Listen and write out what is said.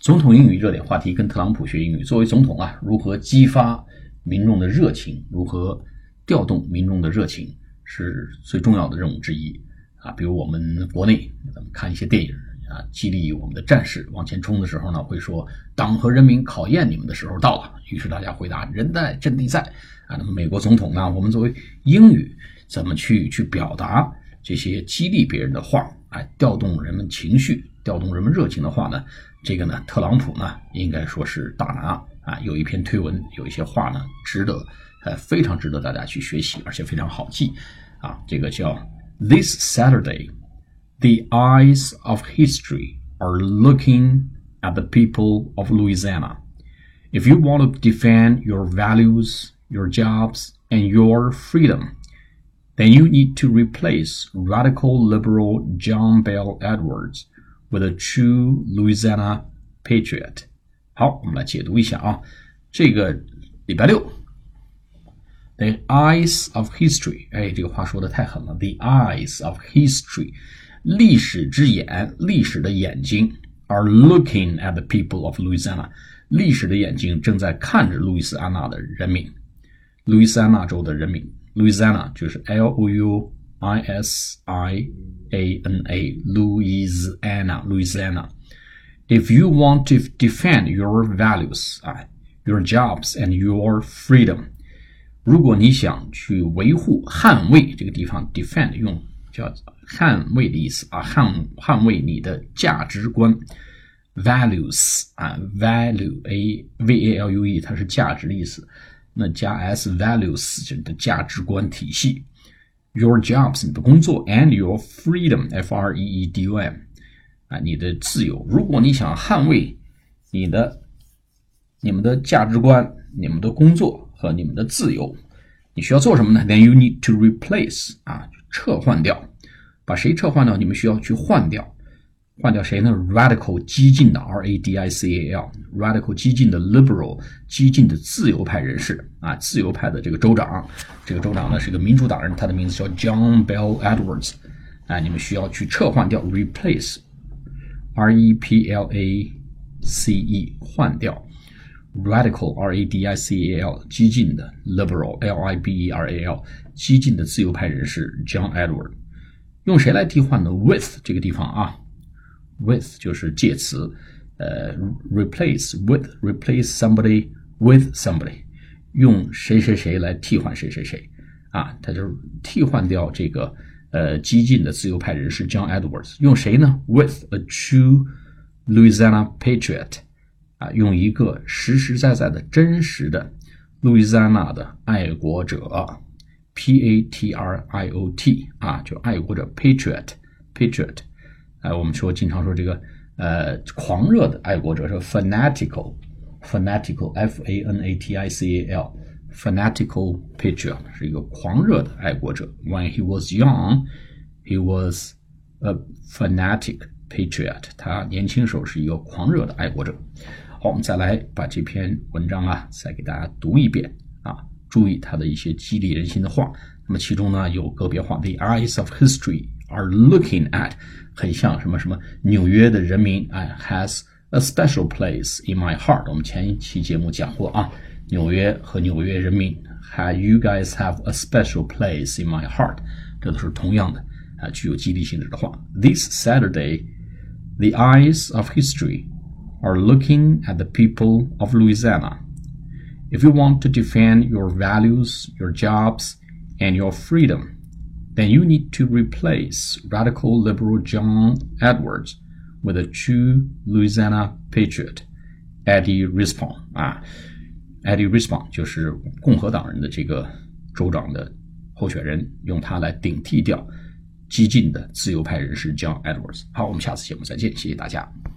总统英语热点话题，跟特朗普学英语。作为总统啊，如何激发民众的热情，如何调动民众的热情，是最重要的任务之一啊。比如我们国内，咱们看一些电影啊，激励我们的战士往前冲的时候呢，会说“党和人民考验你们的时候到了”。于是大家回答“人在阵地在”啊。那么美国总统呢，我们作为英语怎么去去表达这些激励别人的话，哎，调动人们情绪，调动人们热情的话呢？这个呢，特朗普呢，应该说是大拿啊，有一篇推文，有一些话呢，值得，呃，非常值得大家去学习，而且非常好记，啊，这个叫 This Saturday, the eyes of history are looking at the people of Louisiana. If you want to defend your values, your jobs, and your freedom, then you need to replace radical liberal John Bell Edwards with a true Louisiana patriot。好，我们来解读一下啊，这个礼拜六，the eyes of history，哎，这个话说的太狠了，the eyes of history，历史之眼，历史的眼睛，are looking at the people of Louisiana，历史的眼睛正在看着路易斯安那的人民，路易斯安那州的人民，Louisiana 就是 L O U I S I。A N A Louisiana Louisiana. If you want to defend your values 啊，your jobs and your freedom，如果你想去维护、捍卫这个地方，defend 用叫捍卫的意思啊，捍捍卫你的价值观，values 啊，value a v a l u e 它是价值的意思，那加 s values 就是的价值观体系。 Your jobs 你的工作，and your freedom f r e e d o m 啊，你的自由。如果你想捍卫你的、你们的价值观、你们的工作和你们的自由，你需要做什么呢？Then you need to replace 啊，撤换掉，把谁撤换掉？你们需要去换掉。换掉谁呢？Radical 激进的 R A D I C A L，Radical 激进的 Liberal 激进的自由派人士啊，自由派的这个州长，这个州长呢是个民主党人，他的名字叫 John Bell Edwards，啊，你们需要去撤换掉，replace，R E P L A C E 换掉，Radical R A D I C A L 激进的 Liberal L I B E R A L 激进的自由派人士 John Edward，用谁来替换呢？With 这个地方啊。With 就是介词，呃，replace with replace somebody with somebody，用谁谁谁来替换谁谁谁，啊，他就替换掉这个呃激进的自由派人士 John Edwards，用谁呢？With a true Louisiana patriot，啊，用一个实实在在的真实的路易斯安那的爱国者，P A T R I O T，啊，就爱国者 patriot，patriot。哎，我们说经常说这个呃狂热的爱国者是 fanatical，fanatical，f a n a t i c a l，fanatical patriot 是一个狂热的爱国者。When he was young, he was a fanatic patriot。他年轻时候是一个狂热的爱国者。好，我们再来把这篇文章啊再给大家读一遍啊，注意他的一些激励人心的话。那么其中呢有个别话，The eyes of history are looking at。很像什么什么纽约的人民哎，has a special place in my heart。我们前一期节目讲过啊，纽约和纽约人民，have you guys have a special place in my heart？这都是同样的啊，具有激励性质的话。This Saturday, the eyes of history are looking at the people of Louisiana. If you want to defend your values, your jobs, and your freedom Then you need to replace radical liberal John Edwards with a true Louisiana patriot, Eddie Rispon 啊，Eddie Rispon 就是共和党人的这个州长的候选人，用他来顶替掉激进的自由派人士 John Edwards。好，我们下次节目再见，谢谢大家。